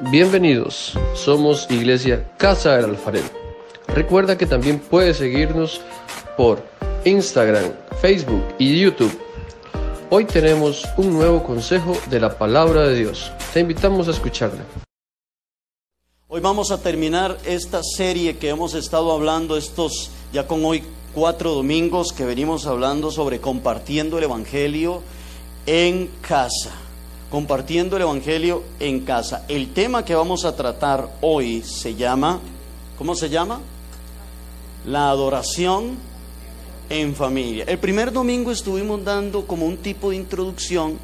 Bienvenidos, somos Iglesia Casa del Alfarero. Recuerda que también puedes seguirnos por Instagram, Facebook y YouTube. Hoy tenemos un nuevo consejo de la palabra de Dios. Te invitamos a escucharla. Hoy vamos a terminar esta serie que hemos estado hablando estos ya con hoy cuatro domingos que venimos hablando sobre compartiendo el Evangelio en casa. Compartiendo el Evangelio en casa. El tema que vamos a tratar hoy se llama, ¿cómo se llama? La adoración en familia. El primer domingo estuvimos dando como un tipo de introducción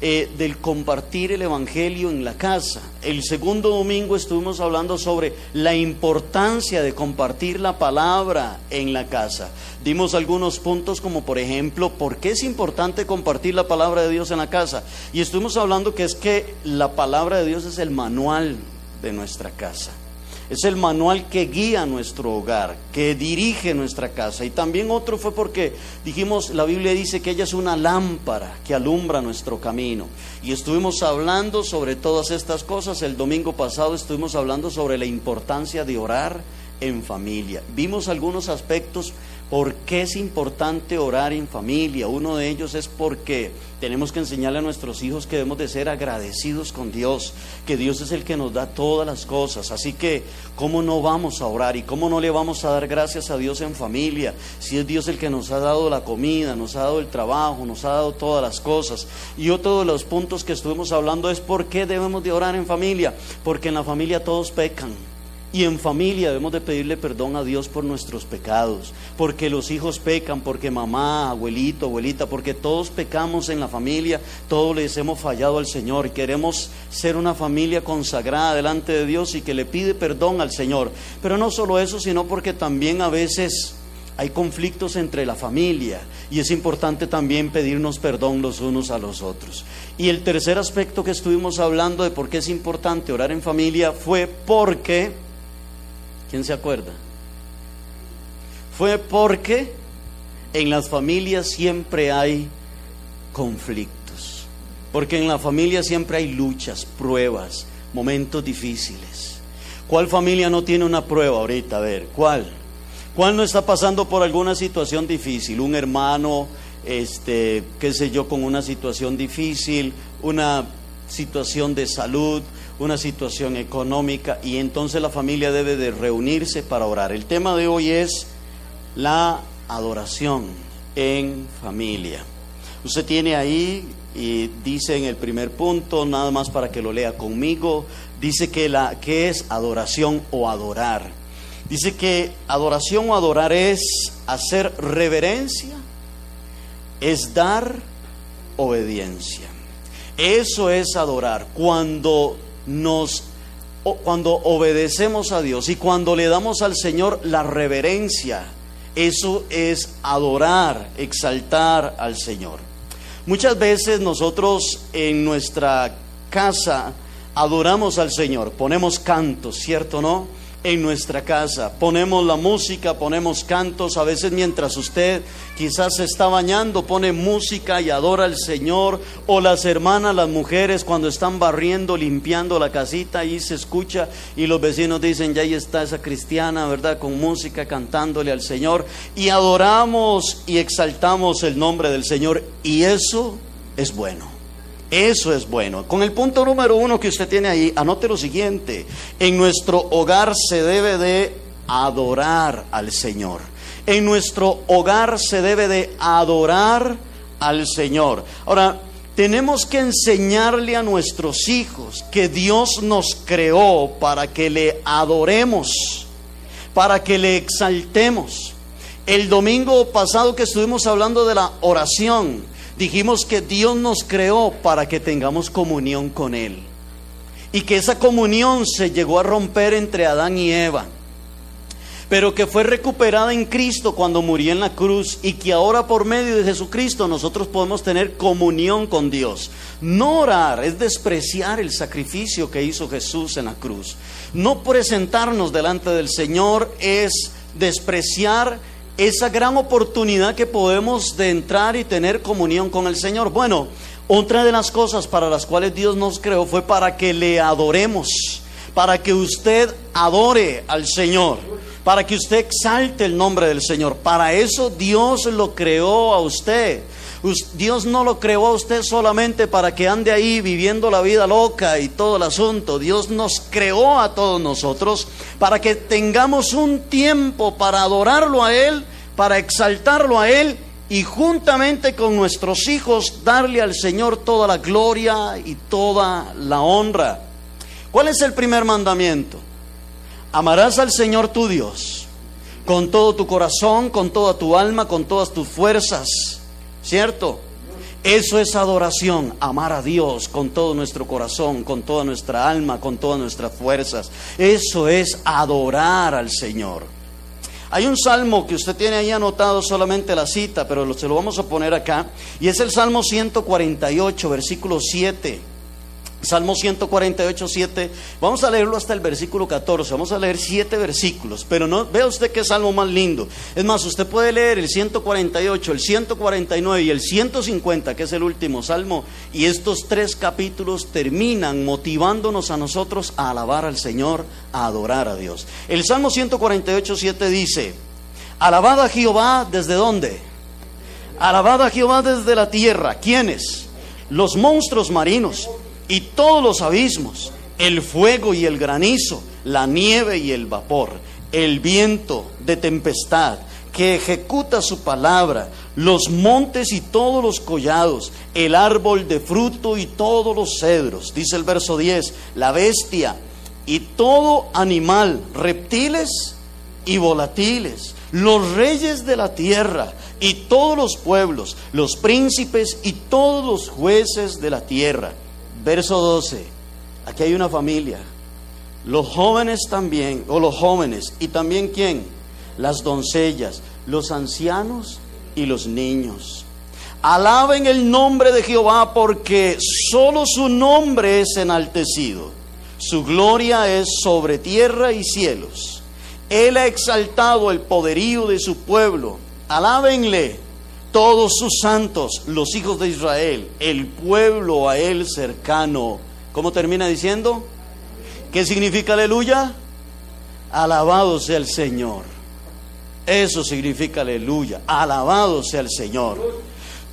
eh, del compartir el Evangelio en la casa. El segundo domingo estuvimos hablando sobre la importancia de compartir la palabra en la casa. Dimos algunos puntos como por ejemplo, ¿por qué es importante compartir la palabra de Dios en la casa? Y estuvimos hablando que es que la palabra de Dios es el manual de nuestra casa. Es el manual que guía nuestro hogar, que dirige nuestra casa. Y también otro fue porque dijimos, la Biblia dice que ella es una lámpara que alumbra nuestro camino. Y estuvimos hablando sobre todas estas cosas. El domingo pasado estuvimos hablando sobre la importancia de orar en familia. Vimos algunos aspectos ¿Por qué es importante orar en familia? Uno de ellos es porque tenemos que enseñarle a nuestros hijos que debemos de ser agradecidos con Dios, que Dios es el que nos da todas las cosas. Así que, ¿cómo no vamos a orar y cómo no le vamos a dar gracias a Dios en familia? Si es Dios el que nos ha dado la comida, nos ha dado el trabajo, nos ha dado todas las cosas. Y otro de los puntos que estuvimos hablando es por qué debemos de orar en familia, porque en la familia todos pecan. Y en familia debemos de pedirle perdón a Dios por nuestros pecados, porque los hijos pecan, porque mamá, abuelito, abuelita, porque todos pecamos en la familia, todos les hemos fallado al Señor. Queremos ser una familia consagrada delante de Dios y que le pide perdón al Señor. Pero no solo eso, sino porque también a veces hay conflictos entre la familia y es importante también pedirnos perdón los unos a los otros. Y el tercer aspecto que estuvimos hablando de por qué es importante orar en familia fue porque ¿Quién se acuerda? Fue porque en las familias siempre hay conflictos, porque en la familia siempre hay luchas, pruebas, momentos difíciles. ¿Cuál familia no tiene una prueba ahorita? A ver, ¿cuál? ¿Cuál no está pasando por alguna situación difícil? Un hermano, este, qué sé yo, con una situación difícil, una situación de salud, una situación económica y entonces la familia debe de reunirse para orar. El tema de hoy es la adoración en familia. Usted tiene ahí y dice en el primer punto, nada más para que lo lea conmigo, dice que la que es adoración o adorar. Dice que adoración o adorar es hacer reverencia, es dar obediencia. Eso es adorar. Cuando nos cuando obedecemos a Dios y cuando le damos al Señor la reverencia, eso es adorar, exaltar al Señor. Muchas veces nosotros en nuestra casa adoramos al Señor, ponemos cantos, ¿cierto no? En nuestra casa. Ponemos la música, ponemos cantos, a veces mientras usted quizás se está bañando, pone música y adora al Señor, o las hermanas, las mujeres cuando están barriendo, limpiando la casita, y se escucha y los vecinos dicen, ya ahí está esa cristiana, ¿verdad? Con música, cantándole al Señor, y adoramos y exaltamos el nombre del Señor, y eso es bueno. Eso es bueno. Con el punto número uno que usted tiene ahí, anote lo siguiente. En nuestro hogar se debe de adorar al Señor. En nuestro hogar se debe de adorar al Señor. Ahora, tenemos que enseñarle a nuestros hijos que Dios nos creó para que le adoremos, para que le exaltemos. El domingo pasado que estuvimos hablando de la oración, Dijimos que Dios nos creó para que tengamos comunión con Él. Y que esa comunión se llegó a romper entre Adán y Eva. Pero que fue recuperada en Cristo cuando murió en la cruz. Y que ahora por medio de Jesucristo nosotros podemos tener comunión con Dios. No orar es despreciar el sacrificio que hizo Jesús en la cruz. No presentarnos delante del Señor es despreciar esa gran oportunidad que podemos de entrar y tener comunión con el Señor. Bueno, otra de las cosas para las cuales Dios nos creó fue para que le adoremos. para que usted adore al Señor, para que usted exalte el nombre del Señor. Para eso Dios lo creó a usted. Dios no lo creó a usted solamente para que ande ahí viviendo la vida loca y todo el asunto. Dios nos creó a todos nosotros para que tengamos un tiempo para adorarlo a Él, para exaltarlo a Él y juntamente con nuestros hijos darle al Señor toda la gloria y toda la honra. ¿Cuál es el primer mandamiento? Amarás al Señor tu Dios con todo tu corazón, con toda tu alma, con todas tus fuerzas ¿Cierto? Eso es adoración, amar a Dios con todo nuestro corazón, con toda nuestra alma, con todas nuestras fuerzas. Eso es adorar al Señor. Hay un salmo que usted tiene ahí anotado solamente la cita, pero se lo vamos a poner acá, y es el Salmo 148, versículo 7. Salmo 148, 7. Vamos a leerlo hasta el versículo 14. Vamos a leer siete versículos. Pero no, vea usted qué salmo más lindo. Es más, usted puede leer el 148, el 149 y el 150, que es el último salmo. Y estos tres capítulos terminan motivándonos a nosotros a alabar al Señor, a adorar a Dios. El Salmo 148, 7 dice: Alabad a Jehová desde dónde? Alabad a Jehová desde la tierra. ¿Quiénes? Los monstruos marinos y todos los abismos, el fuego y el granizo, la nieve y el vapor, el viento de tempestad que ejecuta su palabra, los montes y todos los collados, el árbol de fruto y todos los cedros, dice el verso 10, la bestia y todo animal, reptiles y volatiles, los reyes de la tierra y todos los pueblos, los príncipes y todos los jueces de la tierra Verso 12. Aquí hay una familia. Los jóvenes también, o los jóvenes, y también quién? Las doncellas, los ancianos y los niños. Alaben el nombre de Jehová porque solo su nombre es enaltecido. Su gloria es sobre tierra y cielos. Él ha exaltado el poderío de su pueblo. Alábenle todos sus santos, los hijos de Israel, el pueblo a él cercano. ¿Cómo termina diciendo? ¿Qué significa aleluya? Alabado sea el Señor. Eso significa aleluya. Alabado sea el Señor.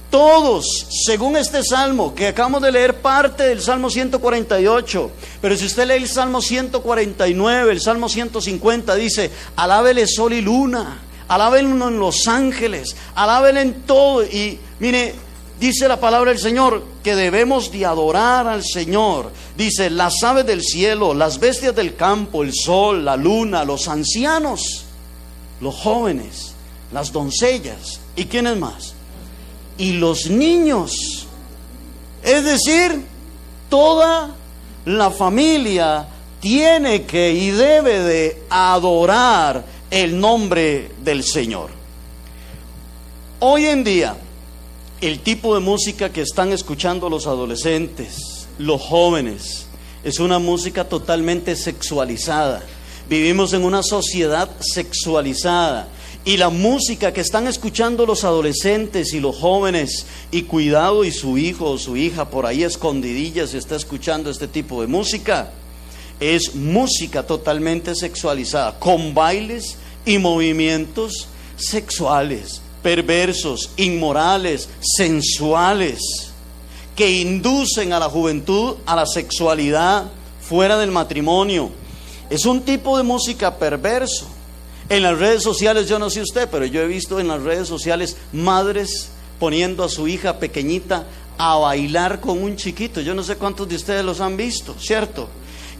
Todos, según este salmo, que acabamos de leer parte del Salmo 148, pero si usted lee el Salmo 149, el Salmo 150, dice, alábele sol y luna alábenlo en los ángeles, alábenlo en todo. Y mire, dice la palabra del Señor que debemos de adorar al Señor. Dice, las aves del cielo, las bestias del campo, el sol, la luna, los ancianos, los jóvenes, las doncellas. ¿Y quiénes más? Y los niños. Es decir, toda la familia tiene que y debe de adorar el nombre del Señor. Hoy en día, el tipo de música que están escuchando los adolescentes, los jóvenes, es una música totalmente sexualizada. Vivimos en una sociedad sexualizada. Y la música que están escuchando los adolescentes y los jóvenes, y cuidado y su hijo o su hija por ahí escondidilla si está escuchando este tipo de música, es música totalmente sexualizada, con bailes y movimientos sexuales, perversos, inmorales, sensuales, que inducen a la juventud a la sexualidad fuera del matrimonio. Es un tipo de música perverso. En las redes sociales, yo no sé usted, pero yo he visto en las redes sociales madres poniendo a su hija pequeñita a bailar con un chiquito. Yo no sé cuántos de ustedes los han visto, ¿cierto?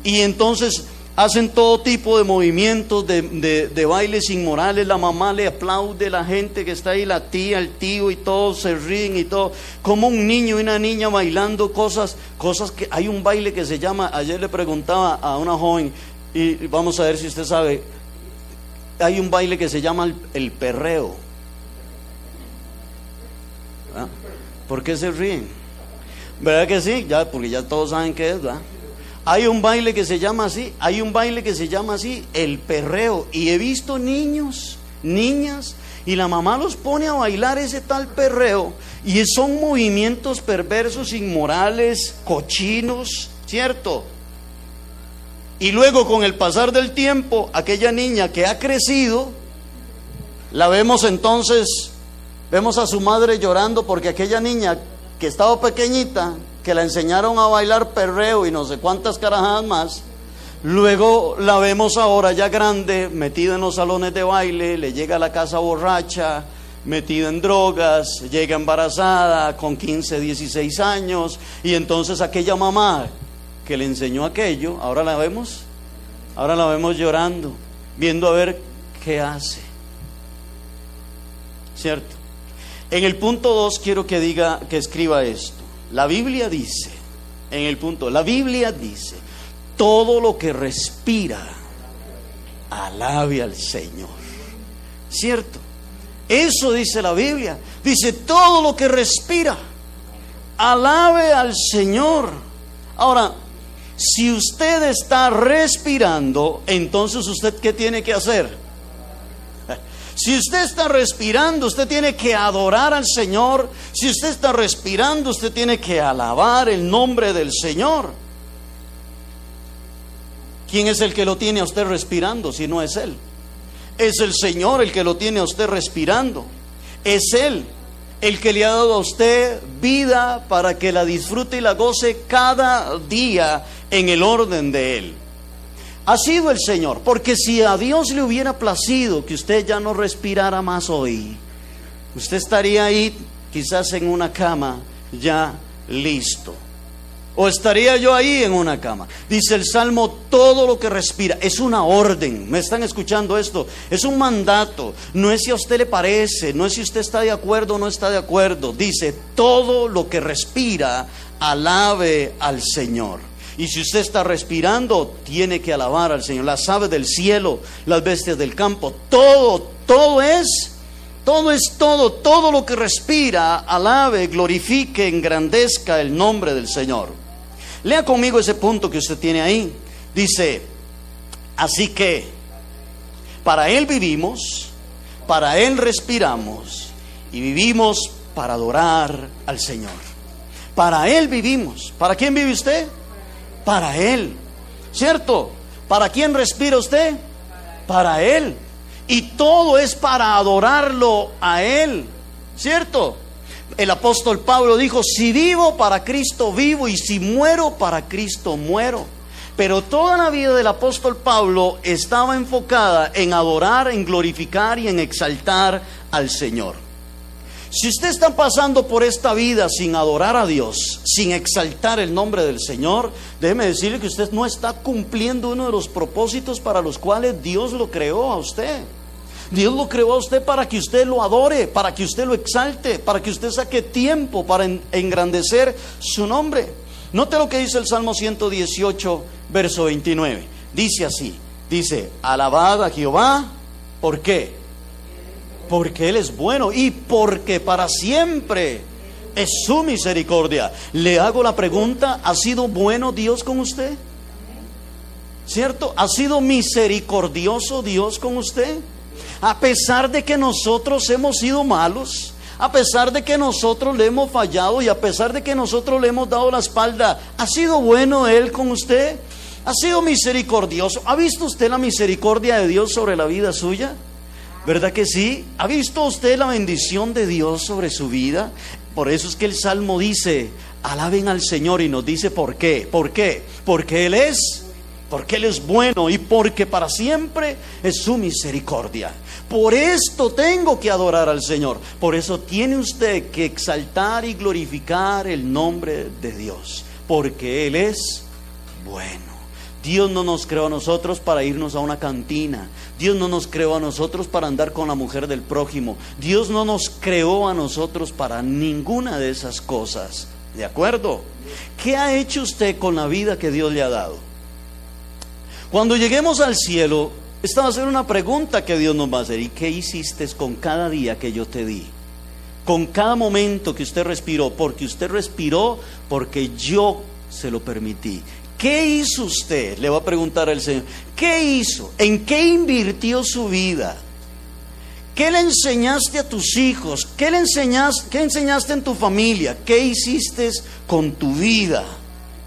Y entonces hacen todo tipo de movimientos, de, bailes inmorales, la mamá le aplaude, la gente que está ahí, la tía, el tío y todos se ríen y todo, como un niño y una niña bailando cosas, cosas que hay un baile que se llama, ayer le preguntaba a una joven, y vamos a ver si usted sabe, hay un baile que se llama el, perreo. ¿Ah? ¿Por qué se ríen? ¿Verdad que sí? Ya, porque ya todos saben qué es, ¿verdad? Hay un baile que se llama así, hay un baile que se llama así, el perreo. Y he visto niños, niñas, y la mamá los pone a bailar ese tal perreo. Y son movimientos perversos, inmorales, cochinos, ¿cierto? Y luego con el pasar del tiempo, aquella niña que ha crecido, la vemos entonces, vemos a su madre llorando porque aquella niña que estaba pequeñita, que la enseñaron a bailar perreo y no sé cuántas carajadas más, luego la vemos ahora ya grande, metida en los salones de baile, le llega a la casa borracha, metida en drogas, llega embarazada con 15, 16 años, y entonces aquella mamá que le enseñó aquello, ahora la vemos, ahora la vemos llorando, viendo a ver qué hace. ¿Cierto? En el punto 2 quiero que diga, que escriba esto. La Biblia dice, en el punto, la Biblia dice, todo lo que respira, alabe al Señor. ¿Cierto? Eso dice la Biblia. Dice, todo lo que respira, alabe al Señor. Ahora, si usted está respirando, entonces usted qué tiene que hacer? Si usted está respirando, usted tiene que adorar al Señor. Si usted está respirando, usted tiene que alabar el nombre del Señor. ¿Quién es el que lo tiene a usted respirando si no es Él? Es el Señor el que lo tiene a usted respirando. Es Él el que le ha dado a usted vida para que la disfrute y la goce cada día en el orden de Él. Ha sido el Señor, porque si a Dios le hubiera placido que usted ya no respirara más hoy, usted estaría ahí quizás en una cama ya listo. ¿O estaría yo ahí en una cama? Dice el Salmo, todo lo que respira es una orden. ¿Me están escuchando esto? Es un mandato. No es si a usted le parece, no es si usted está de acuerdo o no está de acuerdo. Dice, todo lo que respira, alabe al Señor. Y si usted está respirando, tiene que alabar al Señor. Las aves del cielo, las bestias del campo, todo, todo es todo es todo, todo lo que respira, alabe, glorifique, engrandezca el nombre del Señor. Lea conmigo ese punto que usted tiene ahí. Dice, así que para Él vivimos, para Él respiramos y vivimos para adorar al Señor. Para Él vivimos. ¿Para quién vive usted? Para Él. ¿Cierto? ¿Para quién respira usted? Para Él. Y todo es para adorarlo a Él. ¿Cierto? El apóstol Pablo dijo, si vivo para Cristo vivo y si muero para Cristo muero. Pero toda la vida del apóstol Pablo estaba enfocada en adorar, en glorificar y en exaltar al Señor. Si usted está pasando por esta vida sin adorar a Dios, sin exaltar el nombre del Señor, déjeme decirle que usted no está cumpliendo uno de los propósitos para los cuales Dios lo creó a usted. Dios lo creó a usted para que usted lo adore, para que usted lo exalte, para que usted saque tiempo para engrandecer su nombre. Note lo que dice el Salmo 118, verso 29. Dice así, dice, alabad a Jehová, ¿por qué? Porque Él es bueno y porque para siempre es su misericordia. Le hago la pregunta, ¿ha sido bueno Dios con usted? ¿Cierto? ¿Ha sido misericordioso Dios con usted? A pesar de que nosotros hemos sido malos, a pesar de que nosotros le hemos fallado y a pesar de que nosotros le hemos dado la espalda, ¿ha sido bueno Él con usted? ¿Ha sido misericordioso? ¿Ha visto usted la misericordia de Dios sobre la vida suya? ¿Verdad que sí? ¿Ha visto usted la bendición de Dios sobre su vida? Por eso es que el Salmo dice, alaben al Señor y nos dice por qué. ¿Por qué? Porque Él es porque Él es bueno y porque para siempre es su misericordia. Por esto tengo que adorar al Señor. Por eso tiene usted que exaltar y glorificar el nombre de Dios, porque Él es bueno. Dios no nos creó a nosotros para irnos a una cantina. Dios no nos creó a nosotros para andar con la mujer del prójimo. Dios no nos creó a nosotros para ninguna de esas cosas. ¿De acuerdo? ¿Qué ha hecho usted con la vida que Dios le ha dado? Cuando lleguemos al cielo, esta va a ser una pregunta que Dios nos va a hacer. ¿Y qué hiciste con cada día que yo te di? Con cada momento que usted respiró, porque usted respiró, porque yo se lo permití. ¿Qué hizo usted? Le va a preguntar al Señor. ¿Qué hizo? ¿En qué invirtió su vida? ¿Qué le enseñaste a tus hijos? ¿Qué le enseñaste, qué enseñaste en tu familia? ¿Qué hiciste con tu vida?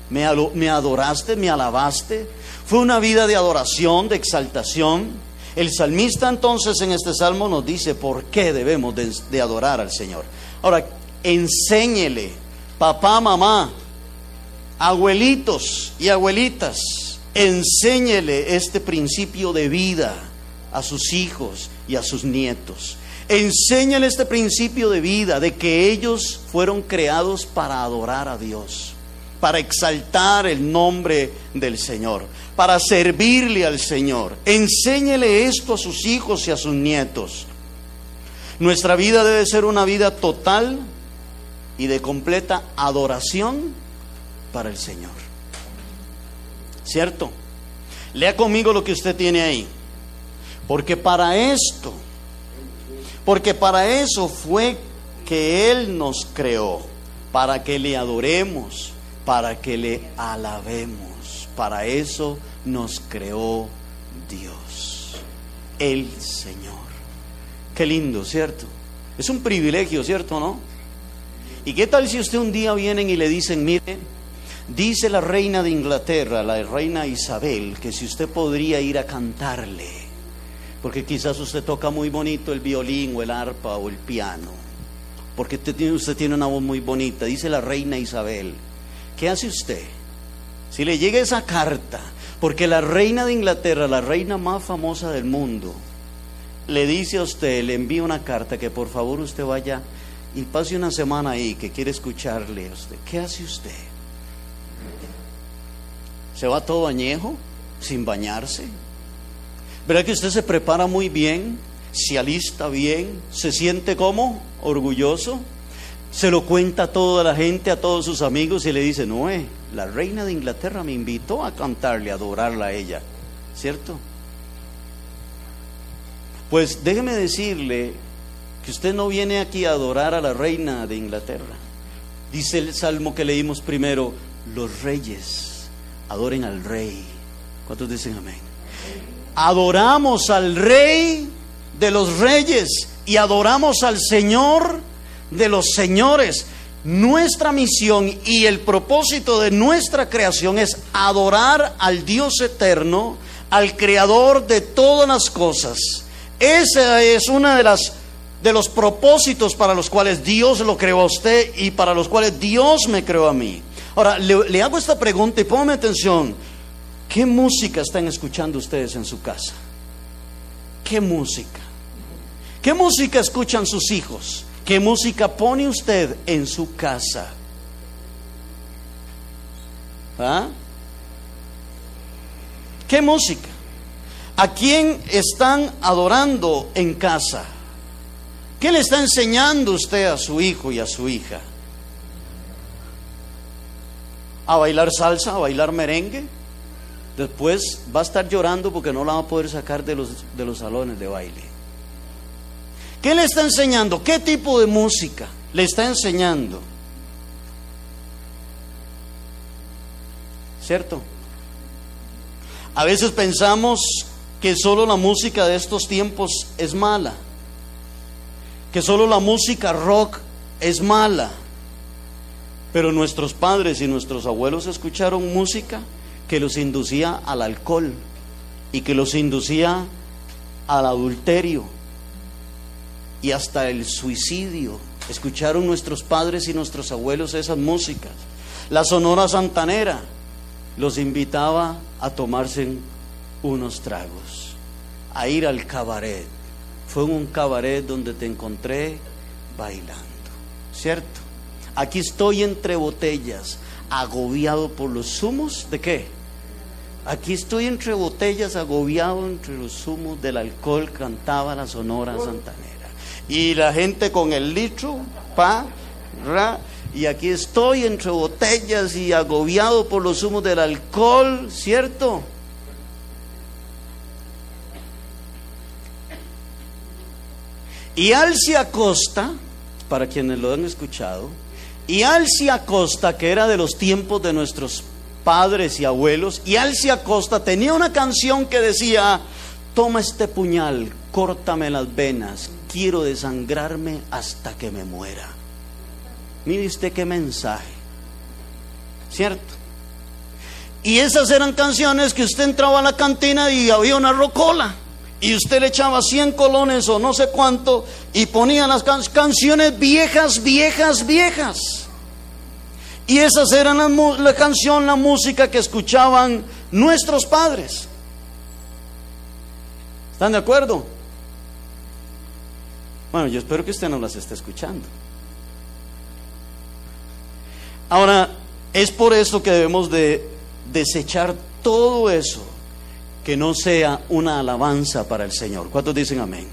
¿Me, adoraste? ¿Me alabaste? Fue una vida de adoración, de exaltación. El salmista entonces en este salmo nos dice por qué debemos de, adorar al Señor. Ahora, enséñele, papá, mamá, abuelitos y abuelitas, enséñele este principio de vida a sus hijos y a sus nietos. Enséñale este principio de vida, de que ellos fueron creados para adorar a Dios, para exaltar el nombre del Señor, para servirle al Señor. Enséñele esto a sus hijos y a sus nietos. Nuestra vida debe ser una vida total y de completa adoración para el Señor. ¿Cierto? Lea conmigo lo que usted tiene ahí. Porque para esto porque para eso fue que Él nos creó, para que le adoremos, para que le alabemos. Para eso nos creó Dios, el Señor. Qué lindo, ¿cierto? Es un privilegio, ¿cierto, no? ¿Y qué tal si usted un día vienen y le dicen, mire, dice la reina de Inglaterra, la reina Isabel, que si usted podría ir a cantarle? porque quizás usted toca muy bonito el violín o el arpa o el piano, porque usted tiene, una voz muy bonita, dice la reina Isabel. ¿Qué hace usted? Si le llega esa carta, porque la reina de Inglaterra, la reina más famosa del mundo, le dice a usted, le envía una carta que por favor usted vaya y pase una semana ahí, que quiere escucharle a usted. ¿Qué hace usted? ¿Se va todo añejo, sin bañarse? ¿Verdad que usted se prepara muy bien? Se alista bien, se siente como orgulloso, se lo cuenta a toda la gente, a todos sus amigos y le dice, no, eh, la reina de Inglaterra me invitó a cantarle, a adorarla a ella, ¿cierto? Pues déjeme decirle que usted no viene aquí a adorar a la reina de Inglaterra. Dice el salmo que leímos primero, los reyes adoren al rey. ¿Cuántos dicen amén? adoramos al Rey de los Reyes y adoramos al Señor de los Señores. Nuestra misión y el propósito de nuestra creación es adorar al Dios eterno, al creador de todas las cosas. Ese es uno de las de los propósitos para los cuales Dios lo creó a usted y para los cuales Dios me creó a mí. Ahora, le, hago esta pregunta y póngame atención. ¿Qué música están escuchando ustedes en su casa? ¿Qué música? ¿Qué música escuchan sus hijos? ¿Qué música pone usted en su casa? ¿Ah? ¿Qué música? ¿A quién están adorando en casa? ¿Qué le está enseñando usted a su hijo y a su hija? ¿A bailar salsa? ¿A bailar merengue? Después va a estar llorando porque no la va a poder sacar de los, de los salones de baile. ¿Qué le está enseñando? ¿Qué tipo de música le está enseñando? ¿Cierto? A veces pensamos que solo la música de estos tiempos es mala, que solo la música rock es mala, pero nuestros padres y nuestros abuelos escucharon música que los inducía al alcohol y que los inducía al adulterio y hasta el suicidio. Escucharon nuestros padres y nuestros abuelos esas músicas. La Sonora Santanera los invitaba a tomarse unos tragos, a ir al cabaret. Fue un cabaret donde te encontré bailando, ¿cierto? Aquí estoy entre botellas, agobiado por los humos de qué? Aquí estoy entre botellas, agobiado entre los humos del alcohol, cantaba la Sonora Santanera. Y la gente con el litro, pa, ra, y aquí estoy entre botellas y agobiado por los humos del alcohol, ¿cierto? Y Alcia Acosta, para quienes lo han escuchado, y Alcia Acosta, que era de los tiempos de nuestros padres y abuelos, y Alcia Acosta tenía una canción que decía, toma este puñal, córtame las venas, quiero desangrarme hasta que me muera. Mire usted qué mensaje, ¿cierto? Y esas eran canciones que usted entraba a la cantina y había una rocola. Y usted le echaba 100 colones o no sé cuánto y ponía las canciones viejas, viejas, viejas. Y esas eran la, canción, la música que escuchaban nuestros padres. ¿Están de acuerdo? Bueno, yo espero que usted no las esté escuchando. Ahora, es por eso que debemos de desechar todo eso que no sea una alabanza para el Señor. ¿Cuántos dicen amén?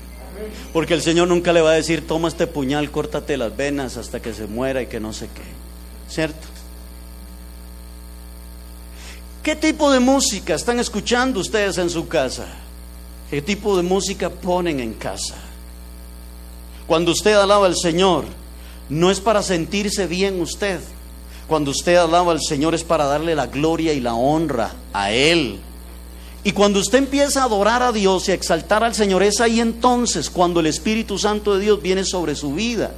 Porque el Señor nunca le va a decir, toma este puñal, córtate las venas hasta que se muera y que no sé qué. ¿Cierto? ¿Qué tipo de música están escuchando ustedes en su casa? ¿Qué tipo de música ponen en casa? Cuando usted alaba al Señor, no es para sentirse bien usted. Cuando usted alaba al Señor es para darle la gloria y la honra a Él. Y cuando usted empieza a adorar a Dios y a exaltar al Señor, es ahí entonces cuando el Espíritu Santo de Dios viene sobre su vida.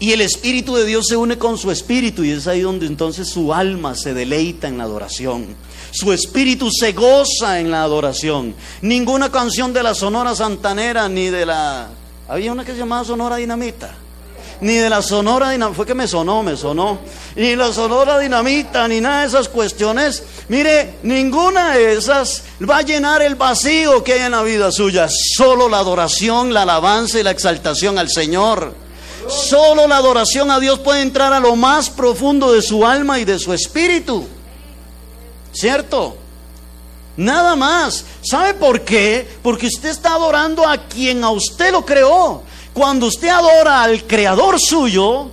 Y el Espíritu de Dios se une con su Espíritu y es ahí donde entonces su alma se deleita en la adoración. Su Espíritu se goza en la adoración. Ninguna canción de la Sonora Santanera ni de la... Había una que se llamaba Sonora Dinamita. Ni de la Sonora Dinamita. Fue que me sonó, me sonó. Ni la Sonora Dinamita, ni nada de esas cuestiones. Mire, ninguna de esas va a llenar el vacío que hay en la vida suya. Solo la adoración, la alabanza y la exaltación al Señor. Solo la adoración a Dios puede entrar a lo más profundo de su alma y de su espíritu. ¿Cierto? Nada más. ¿Sabe por qué? Porque usted está adorando a quien a usted lo creó. Cuando usted adora al creador suyo,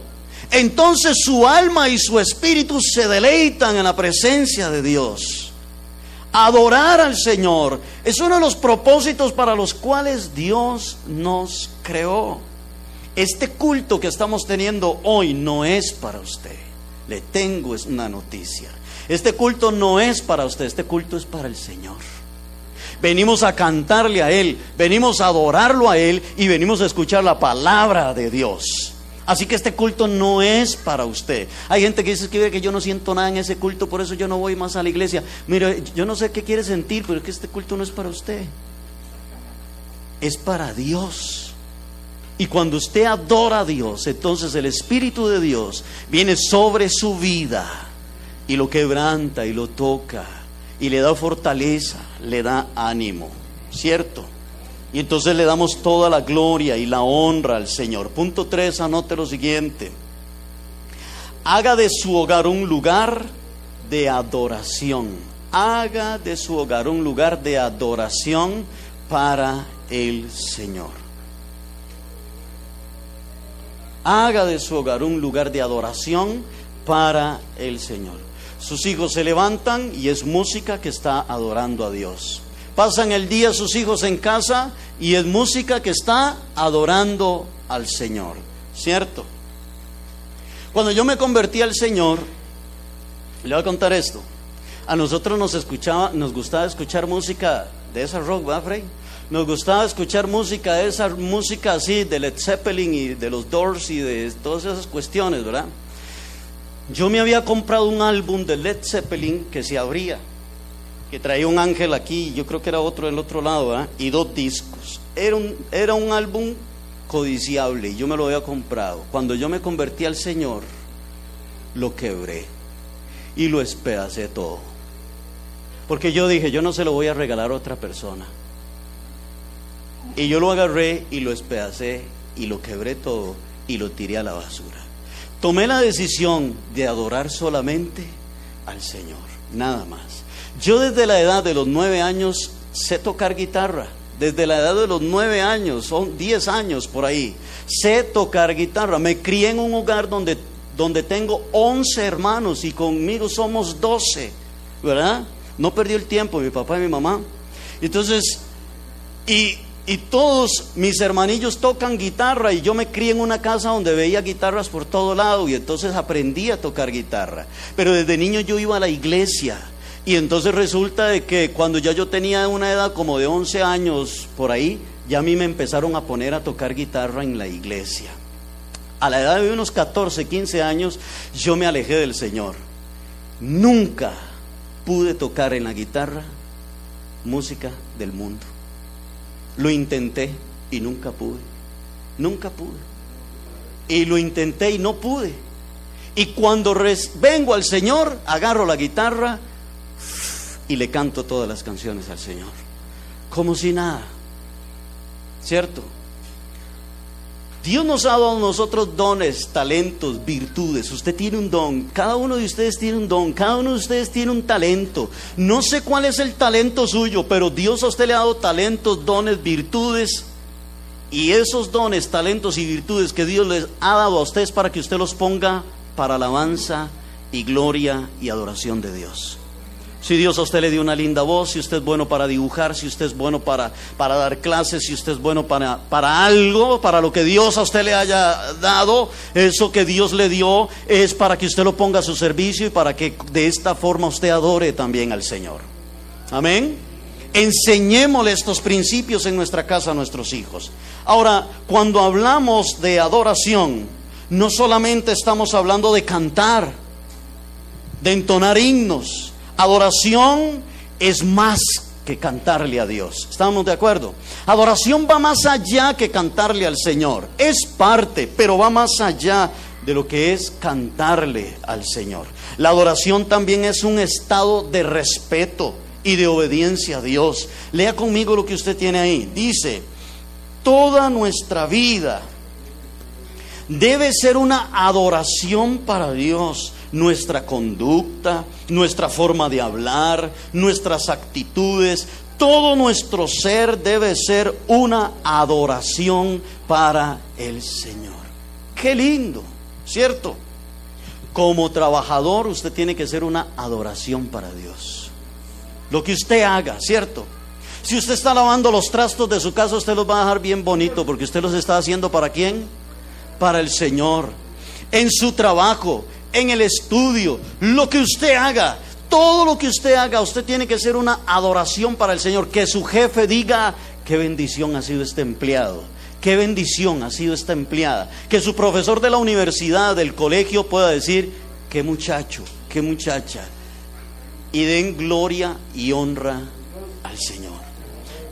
entonces su alma y su espíritu se deleitan en la presencia de Dios. Adorar al Señor es uno de los propósitos para los cuales Dios nos creó. Este culto que estamos teniendo hoy no es para usted. Le tengo una noticia. Este culto no es para usted, este culto es para el Señor. Venimos a cantarle a Él, venimos a adorarlo a Él y venimos a escuchar la palabra de Dios. Así que este culto no es para usted. Hay gente que dice que, yo no siento nada en ese culto, por eso yo no voy más a la iglesia. Mire, yo no sé qué quiere sentir, pero es que este culto no es para usted. Es para Dios. Y cuando usted adora a Dios, entonces el Espíritu de Dios viene sobre su vida y lo quebranta y lo toca y le da fortaleza, le da ánimo, ¿cierto? Y entonces le damos toda la gloria y la honra al Señor. Punto 3, anote lo siguiente. Haga de su hogar un lugar de adoración. Haga de su hogar un lugar de adoración para el Señor. haga de su hogar un lugar de adoración para el Señor. Sus hijos se levantan y es música que está adorando a Dios. Pasan el día sus hijos en casa y es música que está adorando al Señor. ¿Cierto? Cuando yo me convertí al Señor, le voy a contar esto. A nosotros nos escuchaba, nos gustaba escuchar música de esa rock, ¿verdad, Frey? Nos gustaba escuchar música, esa música así de Led Zeppelin y de los Doors y de todas esas cuestiones, ¿verdad? Yo me había comprado un álbum de Led Zeppelin que se abría, que traía un ángel aquí, yo creo que era otro del otro lado, ¿verdad? Y dos discos. Era un, era un álbum codiciable y yo me lo había comprado. Cuando yo me convertí al Señor, lo quebré y lo espedacé todo. Porque yo dije, yo no se lo voy a regalar a otra persona. Y yo lo agarré y lo espedacé y lo quebré todo y lo tiré a la basura. Tomé la decisión de adorar solamente al Señor, nada más. Yo desde la edad de los nueve años sé tocar guitarra. Desde la edad de los nueve años, son diez años por ahí, sé tocar guitarra. Me crié en un hogar donde, donde tengo once hermanos y conmigo somos doce, ¿verdad? No perdí el tiempo, mi papá y mi mamá. Entonces, y y todos mis hermanillos tocan guitarra y yo me crié en una casa donde veía guitarras por todo lado y entonces aprendí a tocar guitarra. Pero desde niño yo iba a la iglesia y entonces resulta de que cuando ya yo tenía una edad como de 11 años por ahí, ya a mí me empezaron a poner a tocar guitarra en la iglesia. A la edad de unos 14, 15 años yo me alejé del Señor. Nunca pude tocar en la guitarra música del mundo. Lo intenté y nunca pude. Nunca pude. Y lo intenté y no pude. Y cuando vengo al Señor, agarro la guitarra y le canto todas las canciones al Señor. Como si nada. ¿Cierto? Dios nos ha dado a nosotros dones, talentos, virtudes. Usted tiene un don, cada uno de ustedes tiene un don, cada uno de ustedes tiene un talento. No sé cuál es el talento suyo, pero Dios a usted le ha dado talentos, dones, virtudes. Y esos dones, talentos y virtudes que Dios les ha dado a ustedes para que usted los ponga para alabanza y gloria y adoración de Dios. Si Dios a usted le dio una linda voz, si usted es bueno para dibujar, si usted es bueno para, para dar clases, si usted es bueno para, para algo, para lo que Dios a usted le haya dado, eso que Dios le dio es para que usted lo ponga a su servicio y para que de esta forma usted adore también al Señor. Amén. Enseñémosle estos principios en nuestra casa a nuestros hijos. Ahora, cuando hablamos de adoración, no solamente estamos hablando de cantar, de entonar himnos, Adoración es más que cantarle a Dios. ¿Estamos de acuerdo? Adoración va más allá que cantarle al Señor. Es parte, pero va más allá de lo que es cantarle al Señor. La adoración también es un estado de respeto y de obediencia a Dios. Lea conmigo lo que usted tiene ahí. Dice, toda nuestra vida debe ser una adoración para Dios nuestra conducta, nuestra forma de hablar, nuestras actitudes, todo nuestro ser debe ser una adoración para el Señor. Qué lindo, ¿cierto? Como trabajador usted tiene que ser una adoración para Dios. Lo que usted haga, ¿cierto? Si usted está lavando los trastos de su casa, usted los va a dejar bien bonito porque usted los está haciendo para quién? Para el Señor. En su trabajo, en el estudio, lo que usted haga, todo lo que usted haga, usted tiene que ser una adoración para el Señor. Que su jefe diga, qué bendición ha sido este empleado. Qué bendición ha sido esta empleada. Que su profesor de la universidad, del colegio, pueda decir, qué muchacho, qué muchacha. Y den gloria y honra al Señor.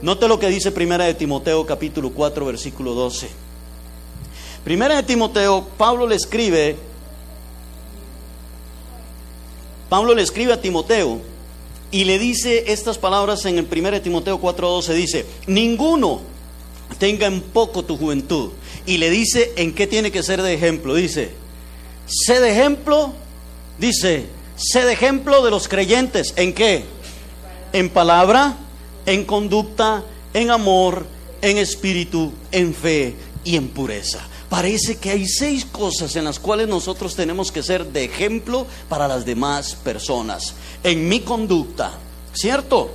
Note lo que dice Primera de Timoteo capítulo 4 versículo 12. Primera de Timoteo, Pablo le escribe Pablo le escribe a Timoteo y le dice estas palabras en el 1 Timoteo 4:12, dice, ninguno tenga en poco tu juventud. Y le dice en qué tiene que ser de ejemplo. Dice, sé de ejemplo, dice, sé de ejemplo de los creyentes. ¿En qué? En palabra, en conducta, en amor, en espíritu, en fe y en pureza parece que hay seis cosas en las cuales nosotros tenemos que ser de ejemplo para las demás personas. En mi conducta, ¿cierto?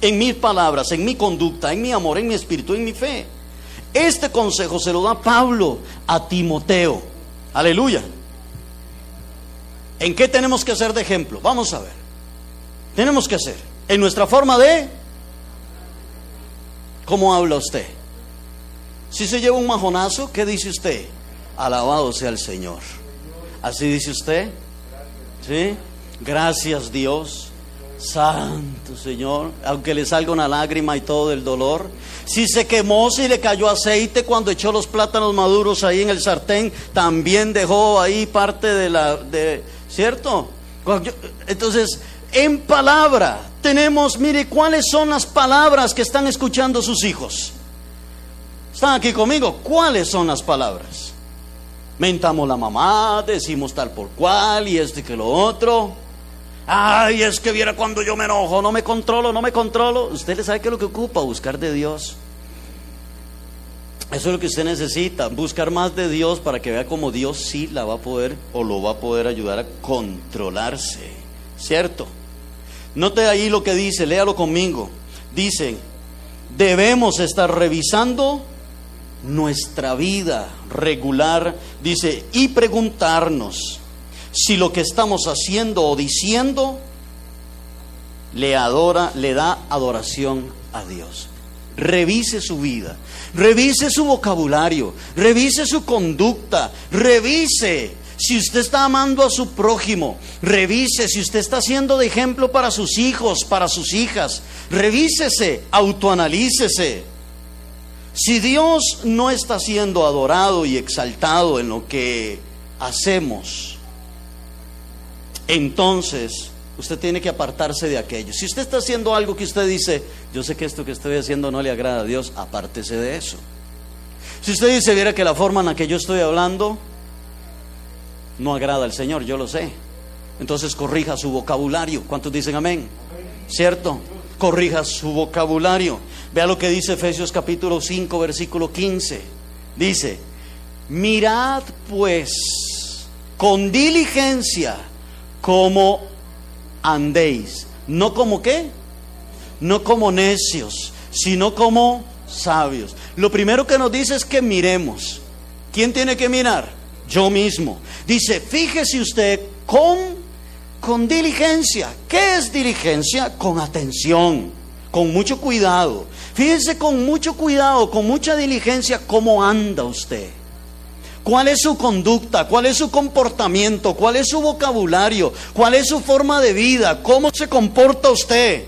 En mis palabras, en mi conducta, en mi amor, en mi espíritu, en mi fe. Este consejo se lo da Pablo a Timoteo. Aleluya. ¿En qué tenemos que ser de ejemplo? Vamos a ver. Tenemos que ser en nuestra forma de... ¿Cómo habla usted? Si se lleva un majonazo, ¿qué dice usted? Alabado sea el Señor. ¿Así dice usted? ¿Sí? Gracias Dios. Santo Señor, aunque le salga una lágrima y todo el dolor. Si se quemó, si le cayó aceite cuando echó los plátanos maduros ahí en el sartén, también dejó ahí parte de la... ¿Cierto? Entonces, en palabra tenemos, mire, ¿cuáles son las palabras que están escuchando sus hijos? ¿Están aquí conmigo? ¿Cuáles son las palabras? Mentamos la mamá, decimos tal por cual y este que lo otro. Ay, es que viera cuando yo me enojo, no me controlo, no me controlo. Usted le sabe qué es lo que ocupa, buscar de Dios. Eso es lo que usted necesita, buscar más de Dios para que vea cómo Dios sí la va a poder o lo va a poder ayudar a controlarse. ¿Cierto? Note ahí lo que dice, léalo conmigo. Dice, debemos estar revisando nuestra vida regular, dice, y preguntarnos si lo que estamos haciendo o diciendo le adora, le da adoración a Dios. Revise su vida, revise su vocabulario, revise su conducta, revise Si usted está amando a su prójimo, revise si usted está siendo de ejemplo para sus hijos, para sus hijas. Revísese, autoanalícese. Si Dios no está siendo adorado y exaltado en lo que hacemos, entonces usted tiene que apartarse de aquello. Si usted está haciendo algo que usted dice, yo sé que esto que estoy haciendo no le agrada a Dios, apártese de eso. Si usted dice, viera que la forma en la que yo estoy hablando no agrada al Señor, yo lo sé. Entonces corrija su vocabulario. ¿Cuántos dicen amén? ¿Cierto? Corrija su vocabulario. Vea lo que dice Efesios capítulo 5, versículo 15. Dice, mirad pues con diligencia como andéis. No como qué? No como necios, sino como sabios. Lo primero que nos dice es que miremos. ¿Quién tiene que mirar? Yo mismo. Dice, fíjese usted con, con diligencia. ¿Qué es diligencia? Con atención, con mucho cuidado. Fíjese con mucho cuidado, con mucha diligencia, cómo anda usted. ¿Cuál es su conducta? ¿Cuál es su comportamiento? ¿Cuál es su vocabulario? ¿Cuál es su forma de vida? ¿Cómo se comporta usted?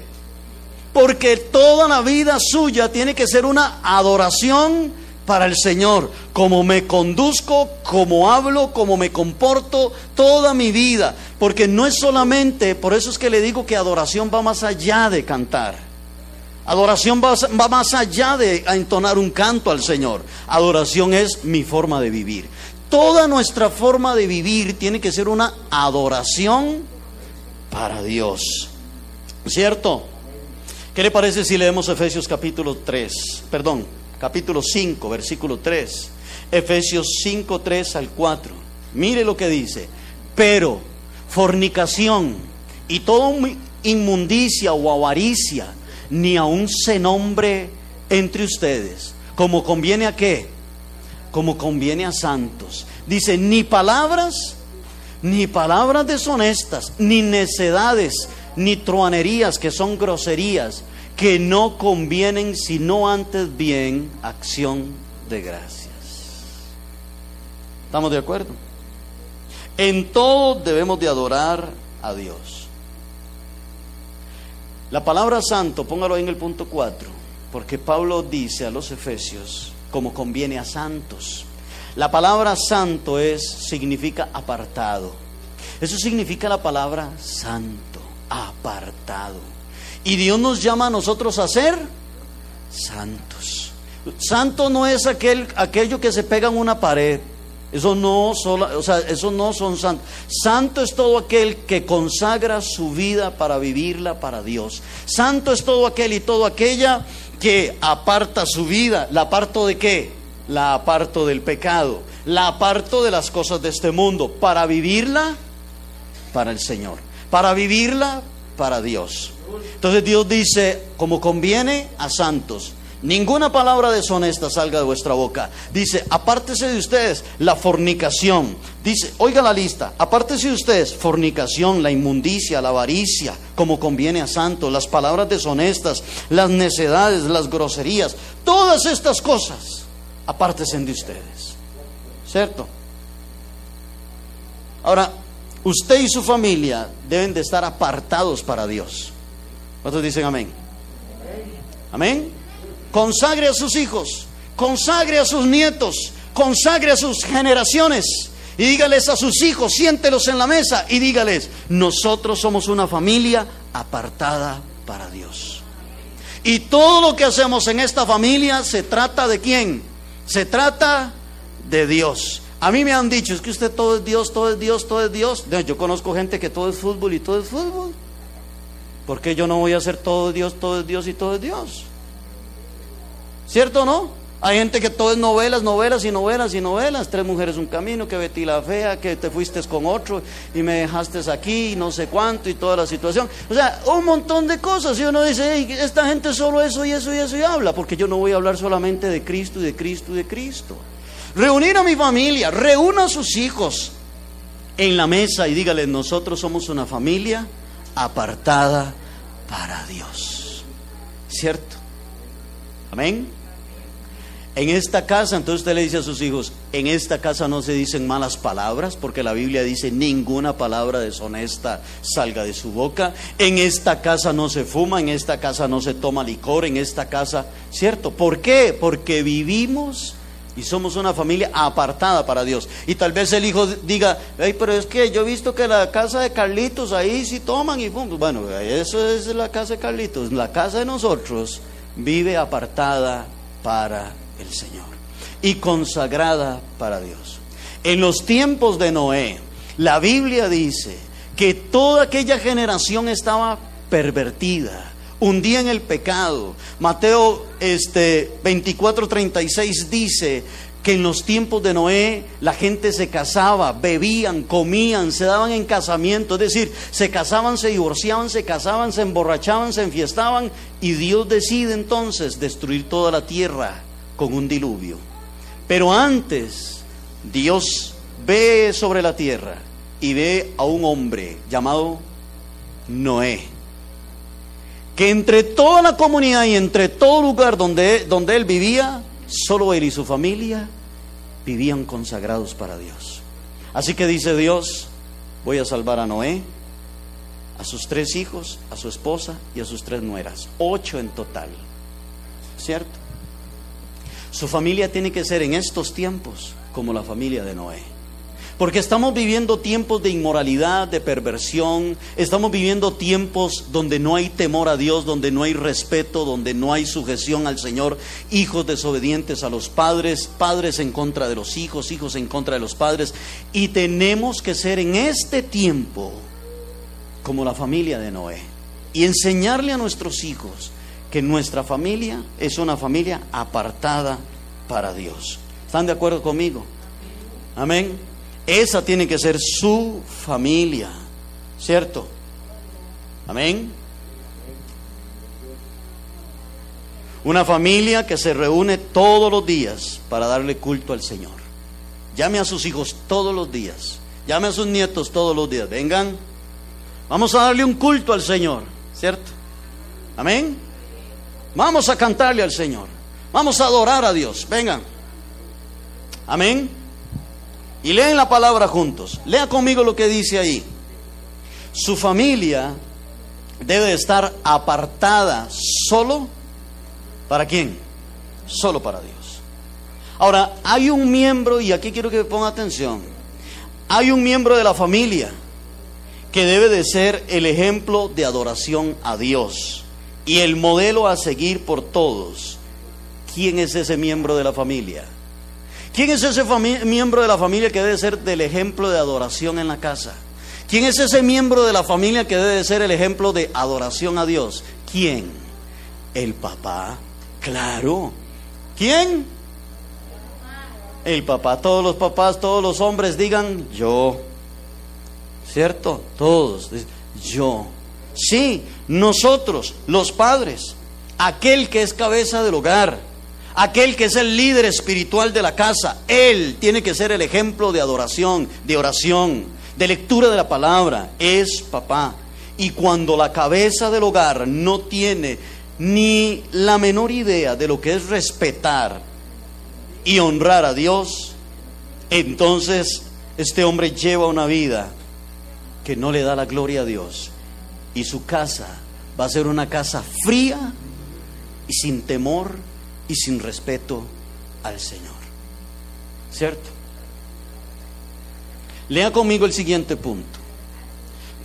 Porque toda la vida suya tiene que ser una adoración para el Señor. Como me conduzco, como hablo, como me comporto toda mi vida. Porque no es solamente, por eso es que le digo que adoración va más allá de cantar. Adoración va, más allá de entonar un canto al Señor. Adoración es mi forma de vivir. Toda nuestra forma de vivir tiene que ser una adoración para Dios. ¿Cierto? ¿Qué le parece si leemos Efesios capítulo 3? Perdón, capítulo 5, versículo 3. Efesios 5, 3 al 4. Mire lo que dice. Pero fornicación y toda inmundicia o avaricia ni aún se nombre entre ustedes, como conviene a qué, como conviene a santos. Dice, ni palabras, ni palabras deshonestas, ni necedades, ni truanerías, que son groserías, que no convienen, sino antes bien acción de gracias. ¿Estamos de acuerdo? En todo debemos de adorar a Dios. La palabra santo, póngalo en el punto 4, porque Pablo dice a los efesios como conviene a santos. La palabra santo es significa apartado. Eso significa la palabra santo, apartado. Y Dios nos llama a nosotros a ser santos. Santo no es aquel aquello que se pega en una pared. Eso no, o sea, eso no son santos. Santo es todo aquel que consagra su vida para vivirla para Dios. Santo es todo aquel y toda aquella que aparta su vida. ¿La aparto de qué? La aparto del pecado. La aparto de las cosas de este mundo. Para vivirla para el Señor. Para vivirla para Dios. Entonces Dios dice, como conviene a santos, Ninguna palabra deshonesta salga de vuestra boca. Dice, apártese de ustedes la fornicación. Dice, oiga la lista, apártese de ustedes fornicación, la inmundicia, la avaricia, como conviene a santos, las palabras deshonestas, las necedades, las groserías, todas estas cosas, apártese de ustedes. ¿Cierto? Ahora, usted y su familia deben de estar apartados para Dios. ¿Cuántos dicen amén? Amén consagre a sus hijos, consagre a sus nietos, consagre a sus generaciones. Y dígales a sus hijos, siéntelos en la mesa y dígales, nosotros somos una familia apartada para Dios. Y todo lo que hacemos en esta familia se trata de quién? Se trata de Dios. A mí me han dicho, es que usted todo es Dios, todo es Dios, todo es Dios. Yo conozco gente que todo es fútbol y todo es fútbol. ¿Por qué yo no voy a hacer todo Dios, todo es Dios y todo es Dios? ¿Cierto o no? Hay gente que todo es novelas, novelas y novelas y novelas. Tres mujeres, un camino, que Betty la fea, que te fuiste con otro y me dejaste aquí y no sé cuánto y toda la situación. O sea, un montón de cosas. Y uno dice, esta gente solo eso y eso y eso y habla, porque yo no voy a hablar solamente de Cristo y de Cristo y de Cristo. Reunir a mi familia, reúna a sus hijos en la mesa y dígale, nosotros somos una familia apartada para Dios. ¿Cierto? Amén. En esta casa, entonces usted le dice a sus hijos, en esta casa no se dicen malas palabras, porque la Biblia dice ninguna palabra deshonesta salga de su boca. En esta casa no se fuma, en esta casa no se toma licor, en esta casa, ¿cierto? ¿Por qué? Porque vivimos y somos una familia apartada para Dios. Y tal vez el hijo diga, Ay, pero es que yo he visto que la casa de Carlitos ahí sí toman y fuman. Bueno, eso es la casa de Carlitos. La casa de nosotros vive apartada para el Señor y consagrada para Dios. En los tiempos de Noé, la Biblia dice que toda aquella generación estaba pervertida, hundía en el pecado. Mateo este 24:36 dice que en los tiempos de Noé la gente se casaba, bebían, comían, se daban en casamiento, es decir, se casaban, se divorciaban, se casaban, se emborrachaban, se enfiestaban y Dios decide entonces destruir toda la tierra con un diluvio. Pero antes, Dios ve sobre la tierra y ve a un hombre llamado Noé, que entre toda la comunidad y entre todo lugar donde, donde él vivía, solo él y su familia vivían consagrados para Dios. Así que dice Dios, voy a salvar a Noé, a sus tres hijos, a su esposa y a sus tres nueras, ocho en total. ¿Cierto? Su familia tiene que ser en estos tiempos como la familia de Noé. Porque estamos viviendo tiempos de inmoralidad, de perversión, estamos viviendo tiempos donde no hay temor a Dios, donde no hay respeto, donde no hay sujeción al Señor, hijos desobedientes a los padres, padres en contra de los hijos, hijos en contra de los padres. Y tenemos que ser en este tiempo como la familia de Noé y enseñarle a nuestros hijos que nuestra familia es una familia apartada para Dios. ¿Están de acuerdo conmigo? Amén. Esa tiene que ser su familia, ¿cierto? Amén. Una familia que se reúne todos los días para darle culto al Señor. Llame a sus hijos todos los días. Llame a sus nietos todos los días. Vengan. Vamos a darle un culto al Señor, ¿cierto? Amén. Vamos a cantarle al Señor. Vamos a adorar a Dios. Vengan. Amén. Y leen la palabra juntos. Lea conmigo lo que dice ahí. Su familia debe estar apartada solo para quién? Solo para Dios. Ahora, hay un miembro, y aquí quiero que ponga atención, hay un miembro de la familia que debe de ser el ejemplo de adoración a Dios y el modelo a seguir por todos. ¿Quién es ese miembro de la familia? ¿Quién es ese miembro de la familia que debe ser del ejemplo de adoración en la casa? ¿Quién es ese miembro de la familia que debe ser el ejemplo de adoración a Dios? ¿Quién? El papá. Claro. ¿Quién? El papá. Todos los papás, todos los hombres digan yo. ¿Cierto? Todos. Yo. Sí, nosotros, los padres, aquel que es cabeza del hogar, aquel que es el líder espiritual de la casa, él tiene que ser el ejemplo de adoración, de oración, de lectura de la palabra, es papá. Y cuando la cabeza del hogar no tiene ni la menor idea de lo que es respetar y honrar a Dios, entonces este hombre lleva una vida que no le da la gloria a Dios y su casa va a ser una casa fría y sin temor y sin respeto al Señor. ¿Cierto? Lea conmigo el siguiente punto.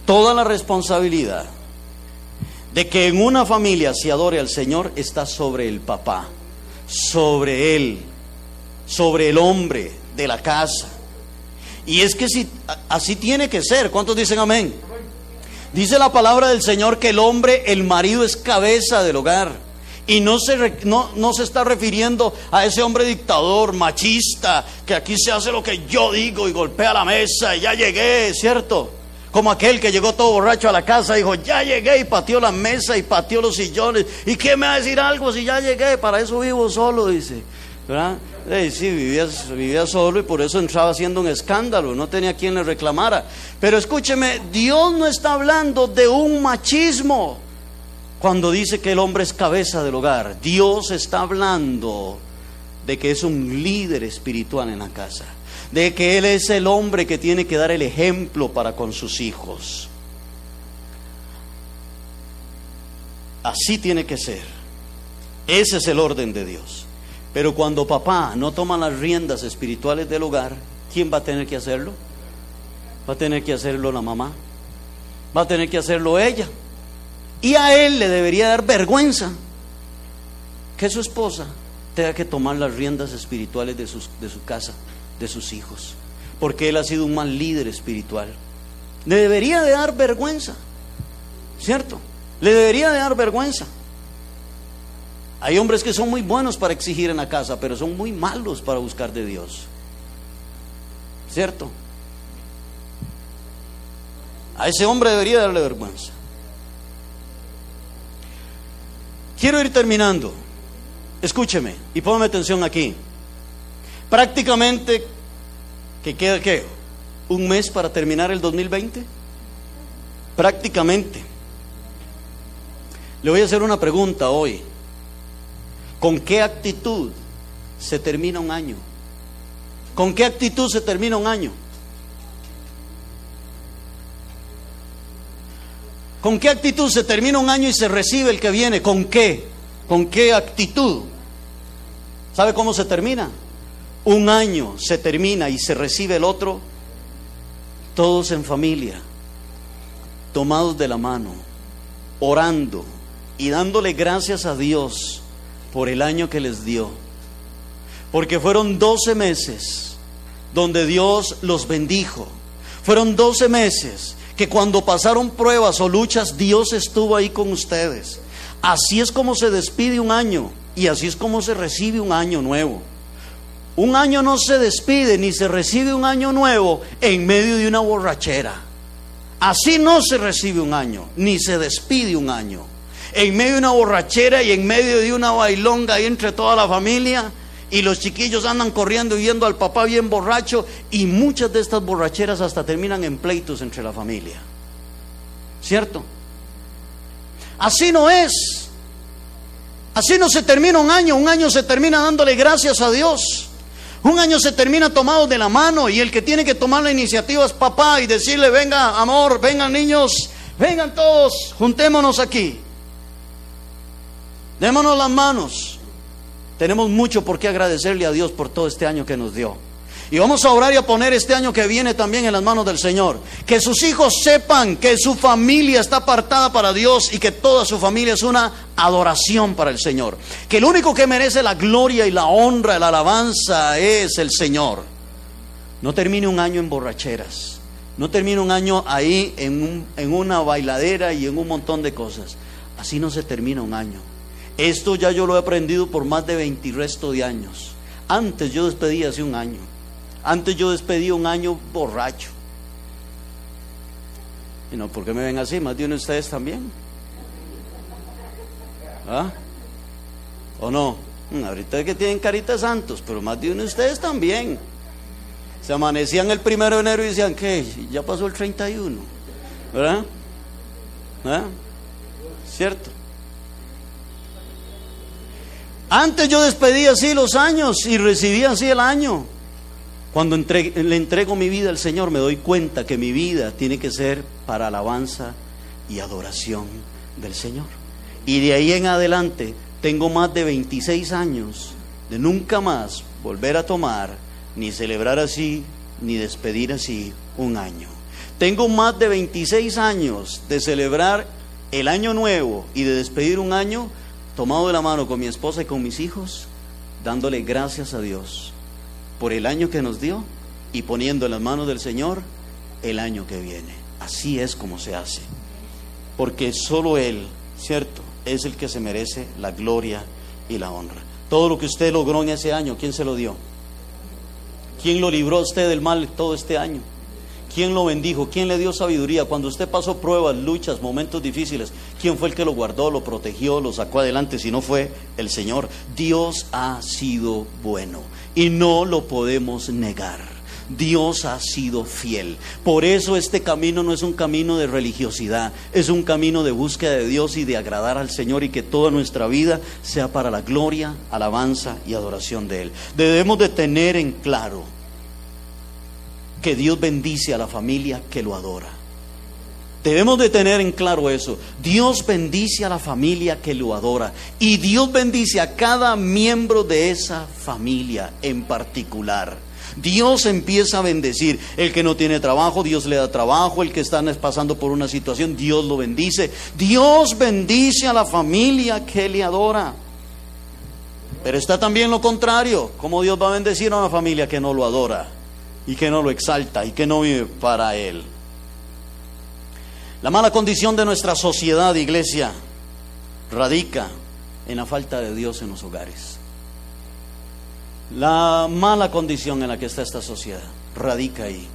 Toda la responsabilidad de que en una familia se adore al Señor está sobre el papá, sobre él, sobre el hombre de la casa. Y es que si, así tiene que ser. ¿Cuántos dicen amén? Dice la palabra del Señor que el hombre, el marido es cabeza del hogar. Y no se, no, no se está refiriendo a ese hombre dictador, machista, que aquí se hace lo que yo digo y golpea la mesa y ya llegué, ¿cierto? Como aquel que llegó todo borracho a la casa y dijo, ya llegué y pateó la mesa y pateó los sillones. ¿Y qué me va a decir algo si ya llegué? Para eso vivo solo, dice. ¿Verdad? Sí, vivía, vivía solo y por eso entraba haciendo un escándalo, no tenía quien le reclamara. Pero escúcheme, Dios no está hablando de un machismo cuando dice que el hombre es cabeza del hogar. Dios está hablando de que es un líder espiritual en la casa, de que él es el hombre que tiene que dar el ejemplo para con sus hijos. Así tiene que ser. Ese es el orden de Dios. Pero cuando papá no toma las riendas espirituales del hogar, ¿quién va a tener que hacerlo? Va a tener que hacerlo la mamá. Va a tener que hacerlo ella. Y a él le debería dar vergüenza que su esposa tenga que tomar las riendas espirituales de, de su casa, de sus hijos. Porque él ha sido un mal líder espiritual. Le debería de dar vergüenza. ¿Cierto? Le debería de dar vergüenza. Hay hombres que son muy buenos para exigir en la casa, pero son muy malos para buscar de Dios. ¿Cierto? A ese hombre debería darle vergüenza. Quiero ir terminando. Escúcheme y póngame atención aquí. Prácticamente, ¿que queda qué? ¿Un mes para terminar el 2020? Prácticamente. Le voy a hacer una pregunta hoy. ¿Con qué actitud se termina un año? ¿Con qué actitud se termina un año? ¿Con qué actitud se termina un año y se recibe el que viene? ¿Con qué? ¿Con qué actitud? ¿Sabe cómo se termina? Un año se termina y se recibe el otro, todos en familia, tomados de la mano, orando, y dándole gracias a Dios por el año que les dio. Porque fueron 12 meses donde Dios los bendijo. Fueron 12 meses que cuando pasaron pruebas o luchas, Dios estuvo ahí con ustedes. Así es como se despide un año y así es como se recibe un año nuevo. Un año no se despide ni se recibe un año nuevo en medio de una borrachera. Así no se recibe un año, ni se despide un año en medio de una borrachera y en medio de una bailonga ahí entre toda la familia. Y los chiquillos andan corriendo y yendo al papá bien borracho. Y muchas de estas borracheras hasta terminan en pleitos entre la familia. ¿Cierto? Así no es. Así no se termina un año. Un año se termina dándole gracias a Dios. Un año se termina tomado de la mano y el que tiene que tomar la iniciativa es papá y decirle, venga amor, vengan niños, vengan todos, juntémonos aquí. Démonos las manos. Tenemos mucho por qué agradecerle a Dios por todo este año que nos dio. Y vamos a orar y a poner este año que viene también en las manos del Señor. Que sus hijos sepan que su familia está apartada para Dios y que toda su familia es una adoración para el Señor. Que el único que merece la gloria y la honra la alabanza es el Señor. No termine un año en borracheras. No termine un año ahí en una bailadera y en un montón de cosas. Así no se termina un año. Esto ya yo lo he aprendido por más de 20 resto de años. Antes yo despedía hace un año. Antes yo despedía un año borracho. Y no, ¿por qué me ven así? Más de uno de ustedes también. ¿Ah? ¿O no? Mm, ahorita es que tienen caritas santos, pero más de uno de ustedes también. Se amanecían el primero de enero y decían, ¿qué? Ya pasó el 31. ¿Verdad? ¿Ah? ¿Cierto? Antes yo despedía así los años y recibía así el año. Cuando le entrego mi vida al Señor me doy cuenta que mi vida tiene que ser para alabanza y adoración del Señor. Y de ahí en adelante tengo más de 26 años de nunca más volver a tomar, ni celebrar así, ni despedir así un año. Tengo más de 26 años de celebrar el año nuevo y de despedir un año tomado de la mano con mi esposa y con mis hijos, dándole gracias a Dios por el año que nos dio y poniendo en las manos del Señor el año que viene. Así es como se hace. Porque solo Él, ¿cierto? Es el que se merece la gloria y la honra. Todo lo que usted logró en ese año, ¿quién se lo dio? ¿Quién lo libró a usted del mal todo este año? ¿Quién lo bendijo? ¿Quién le dio sabiduría? Cuando usted pasó pruebas, luchas, momentos difíciles, ¿quién fue el que lo guardó, lo protegió, lo sacó adelante? Si no fue el Señor. Dios ha sido bueno y no lo podemos negar. Dios ha sido fiel. Por eso este camino no es un camino de religiosidad, es un camino de búsqueda de Dios y de agradar al Señor y que toda nuestra vida sea para la gloria, alabanza y adoración de Él. Debemos de tener en claro que Dios bendice a la familia que lo adora. Debemos de tener en claro eso. Dios bendice a la familia que lo adora. Y Dios bendice a cada miembro de esa familia en particular. Dios empieza a bendecir. El que no tiene trabajo, Dios le da trabajo. El que está pasando por una situación, Dios lo bendice. Dios bendice a la familia que le adora. Pero está también lo contrario. ¿Cómo Dios va a bendecir a una familia que no lo adora? Y que no lo exalta y que no vive para Él. La mala condición de nuestra sociedad, iglesia, radica en la falta de Dios en los hogares. La mala condición en la que está esta sociedad radica ahí.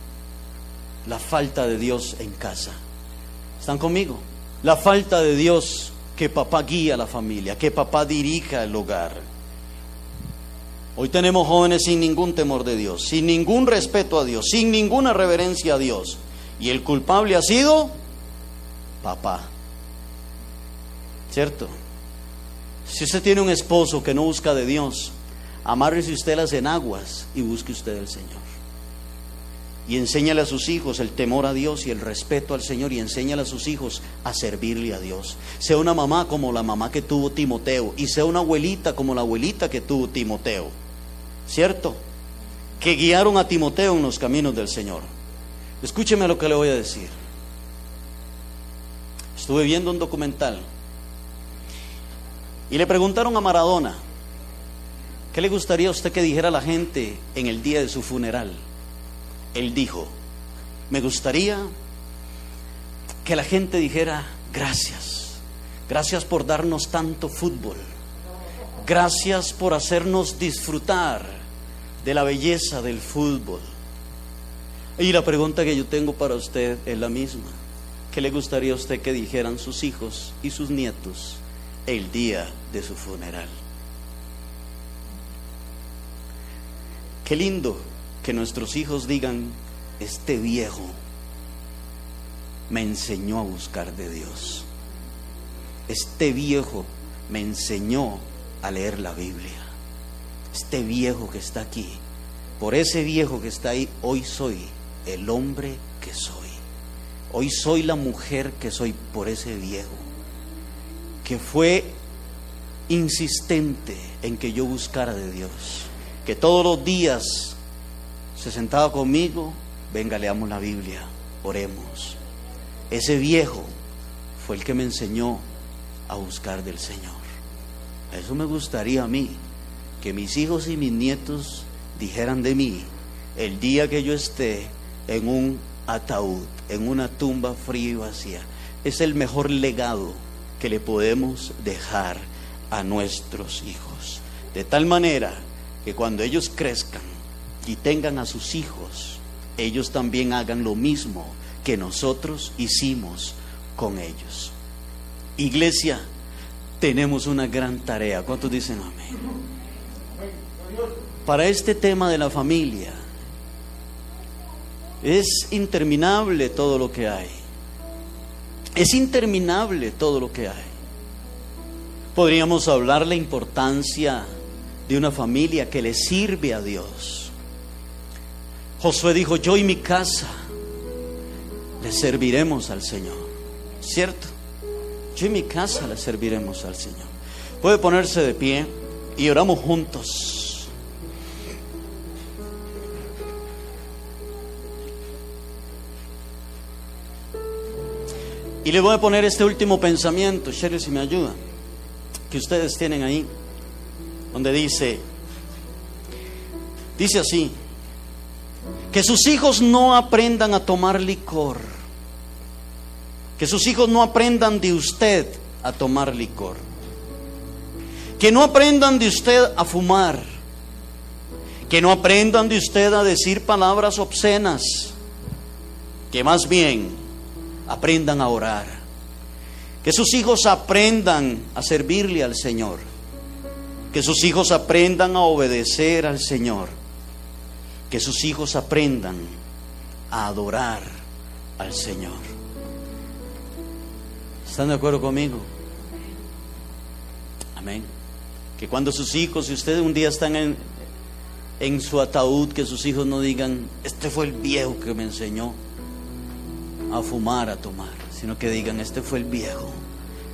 La falta de Dios en casa. ¿Están conmigo? La falta de Dios que papá guía a la familia, que papá dirija el hogar. Hoy tenemos jóvenes sin ningún temor de Dios, sin ningún respeto a Dios, sin ninguna reverencia a Dios. Y el culpable ha sido papá. ¿Cierto? Si usted tiene un esposo que no busca de Dios, amárrese usted las enaguas y busque usted el Señor. Y enséñale a sus hijos el temor a Dios y el respeto al Señor y enséñale a sus hijos a servirle a Dios. Sea una mamá como la mamá que tuvo Timoteo y sea una abuelita como la abuelita que tuvo Timoteo. ¿Cierto? Que guiaron a Timoteo en los caminos del Señor. Escúcheme lo que le voy a decir. Estuve viendo un documental y le preguntaron a Maradona, ¿qué le gustaría a usted que dijera a la gente en el día de su funeral? Él dijo, me gustaría que la gente dijera, gracias, gracias por darnos tanto fútbol, gracias por hacernos disfrutar de la belleza del fútbol. Y la pregunta que yo tengo para usted es la misma. ¿Qué le gustaría a usted que dijeran sus hijos y sus nietos el día de su funeral? Qué lindo que nuestros hijos digan, este viejo me enseñó a buscar de Dios. Este viejo me enseñó a leer la Biblia. Este viejo que está aquí, por ese viejo que está ahí, hoy soy el hombre que soy. Hoy soy la mujer que soy por ese viejo, que fue insistente en que yo buscara de Dios, que todos los días se sentaba conmigo, venga, leamos la Biblia, oremos. Ese viejo fue el que me enseñó a buscar del Señor. Eso me gustaría a mí, que mis hijos y mis nietos dijeran de mí el día que yo esté en un ataúd, en una tumba fría y vacía. Es el mejor legado que le podemos dejar a nuestros hijos. De tal manera que cuando ellos crezcan y tengan a sus hijos, ellos también hagan lo mismo que nosotros hicimos con ellos. Iglesia, tenemos una gran tarea. ¿Cuántos dicen amén? Para este tema de la familia, es interminable todo lo que hay. Es interminable todo lo que hay. Podríamos hablar la importancia de una familia que le sirve a Dios. Josué dijo, yo y mi casa le serviremos al Señor. ¿Cierto? Yo y mi casa le serviremos al Señor. Puede ponerse de pie y oramos juntos. Y le voy a poner este último pensamiento, Sherry, si me ayuda, que ustedes tienen ahí, donde dice, dice así, que sus hijos no aprendan a tomar licor, que sus hijos no aprendan de usted a tomar licor, que no aprendan de usted a fumar, que no aprendan de usted a decir palabras obscenas, que más bien aprendan a orar. Que sus hijos aprendan a servirle al Señor. Que sus hijos aprendan a obedecer al Señor. que sus hijos aprendan a adorar al Señor. ¿Están de acuerdo conmigo? Amén. Que cuando sus hijos, si ustedes un día están en, en su ataúd, que sus hijos no digan, este fue el viejo que me enseñó a fumar, a tomar, sino que digan, este fue el viejo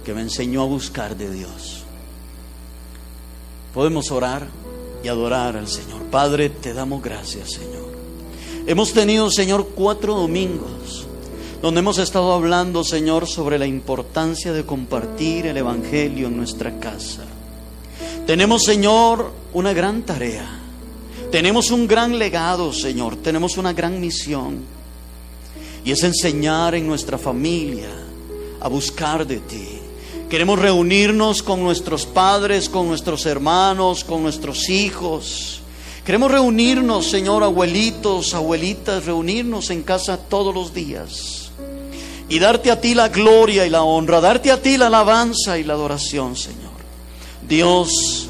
que me enseñó a buscar de Dios. Podemos orar y adorar al Señor. Padre, te damos gracias, Señor. Hemos tenido, Señor, cuatro domingos donde hemos estado hablando, Señor, sobre la importancia de compartir el Evangelio en nuestra casa. Tenemos, Señor, una gran tarea. Tenemos un gran legado, Señor. Tenemos una gran misión. Y es enseñar en nuestra familia a buscar de ti. Queremos reunirnos con nuestros padres, con nuestros hermanos, con nuestros hijos. Queremos reunirnos, Señor, abuelitos, abuelitas, reunirnos en casa todos los días y darte a ti la gloria y la honra, darte a ti la alabanza y la adoración, Señor. Dios,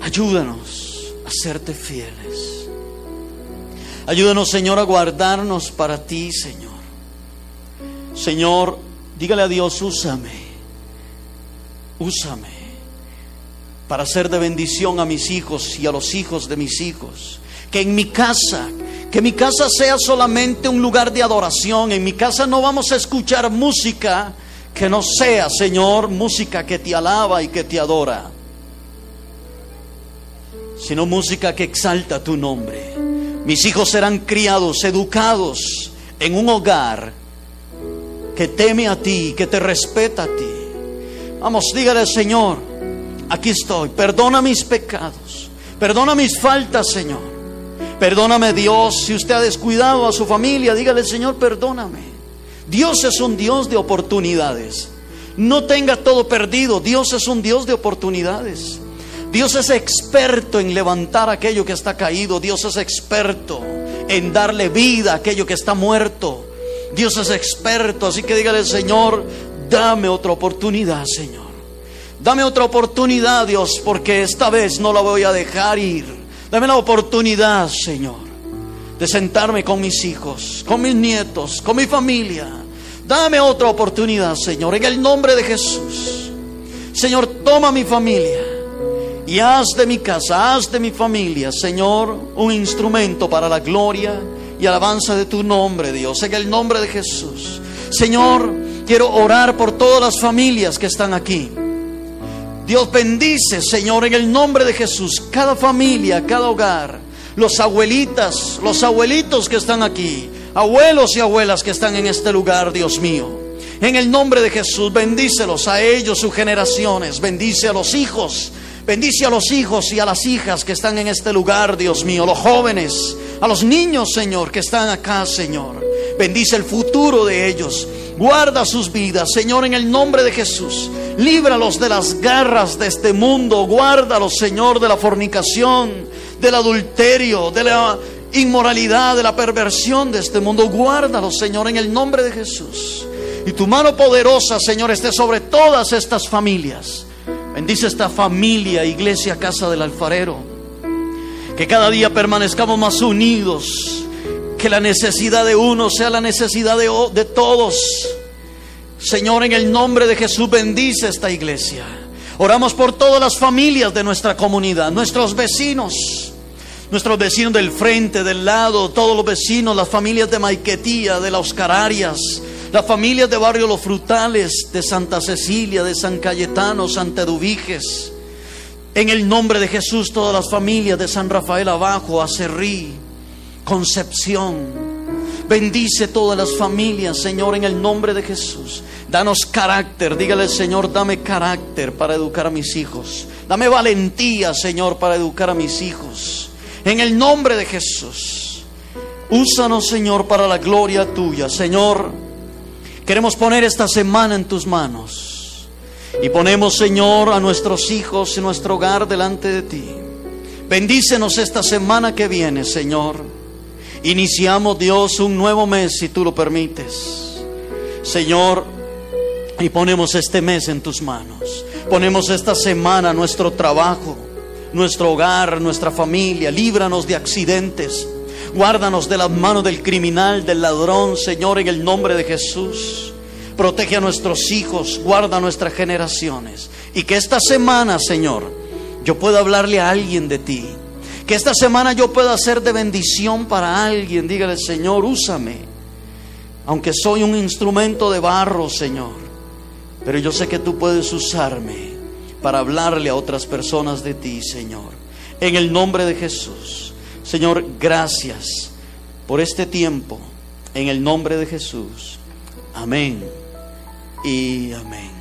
ayúdanos a serte fieles. Ayúdanos, Señor, a guardarnos para ti, Señor. Señor, dígale a Dios, úsame, úsame para ser de bendición a mis hijos y a los hijos de mis hijos. Que en mi casa que mi casa sea solamente un lugar de adoración. En mi casa no vamos a escuchar música que no sea, Señor, música que te alaba y que te adora, sino música que exalta tu nombre. Mis hijos serán criados, educados en un hogar que teme a ti, que te respeta a ti. Vamos, dígale, Señor, aquí estoy, perdona mis pecados, perdona mis faltas, Señor. Perdóname Dios, si usted ha descuidado a su familia, dígale Señor, perdóname. Dios es un Dios de oportunidades. No tenga todo perdido, Dios es un Dios de oportunidades. Dios es experto en levantar aquello que está caído, Dios es experto en darle vida a aquello que está muerto. Dios es experto, así que dígale Señor, dame otra oportunidad, Señor. Dame otra oportunidad, Dios, porque esta vez no la voy a dejar ir. Dame la oportunidad, Señor, de sentarme con mis hijos, con mis nietos, con mi familia. Dame otra oportunidad, Señor, en el nombre de Jesús. Señor, toma mi familia y haz de mi casa, haz de mi familia, Señor, un instrumento para la gloria y alabanza de tu nombre, Dios, en el nombre de Jesús. Señor, quiero orar por todas las familias que están aquí. Dios bendice, Señor, en el nombre de Jesús, cada familia, cada hogar, los abuelitas, los abuelitos que están aquí, abuelos y abuelas que están en este lugar, Dios mío. En el nombre de Jesús, bendícelos a ellos, sus generaciones, bendice a los hijos, bendice a los hijos y a las hijas que están en este lugar, Dios mío, los jóvenes, a los niños, Señor, que están acá, Señor. Bendice el futuro de ellos. Guarda sus vidas, Señor, en el nombre de Jesús. Líbralos de las garras de este mundo. Guárdalos, Señor, de la fornicación, del adulterio, de la inmoralidad, de la perversión de este mundo. Guárdalos, Señor, en el nombre de Jesús. Y tu mano poderosa, Señor, esté sobre todas estas familias. Bendice esta familia, iglesia, casa del alfarero. Que cada día permanezcamos más unidos que la necesidad de uno sea la necesidad de, de todos. Señor, en el nombre de Jesús bendice esta iglesia. Oramos por todas las familias de nuestra comunidad, nuestros vecinos, nuestros vecinos del frente, del lado, todos los vecinos, las familias de Maiquetía, de la Oscararias, las familias de Barrio Los Frutales, de Santa Cecilia, de San Cayetano, Santa Eduviges. En el nombre de Jesús, todas las familias de San Rafael Abajo, Acerrí, Concepción. Bendice todas las familias, Señor, en el nombre de Jesús. Danos carácter. Dígale, Señor, dame carácter para educar a mis hijos. Dame valentía, Señor, para educar a mis hijos. En el nombre de Jesús. Úsanos, Señor, para la gloria tuya. Señor, queremos poner esta semana en tus manos. Y ponemos, Señor, a nuestros hijos y nuestro hogar delante de ti. Bendícenos esta semana que viene, Señor. Iniciamos, Dios, un nuevo mes, si tú lo permites. Señor, y ponemos este mes en tus manos. Ponemos esta semana nuestro trabajo, nuestro hogar, nuestra familia. Líbranos de accidentes. Guárdanos de las manos del criminal, del ladrón, Señor, en el nombre de Jesús. Protege a nuestros hijos, guarda nuestras generaciones. Y que esta semana, Señor, yo pueda hablarle a alguien de ti. Que esta semana yo pueda ser de bendición para alguien. Dígale, Señor, úsame. Aunque soy un instrumento de barro, Señor. Pero yo sé que tú puedes usarme para hablarle a otras personas de ti, Señor. En el nombre de Jesús. Señor, gracias por este tiempo. En el nombre de Jesús. Amén y amén.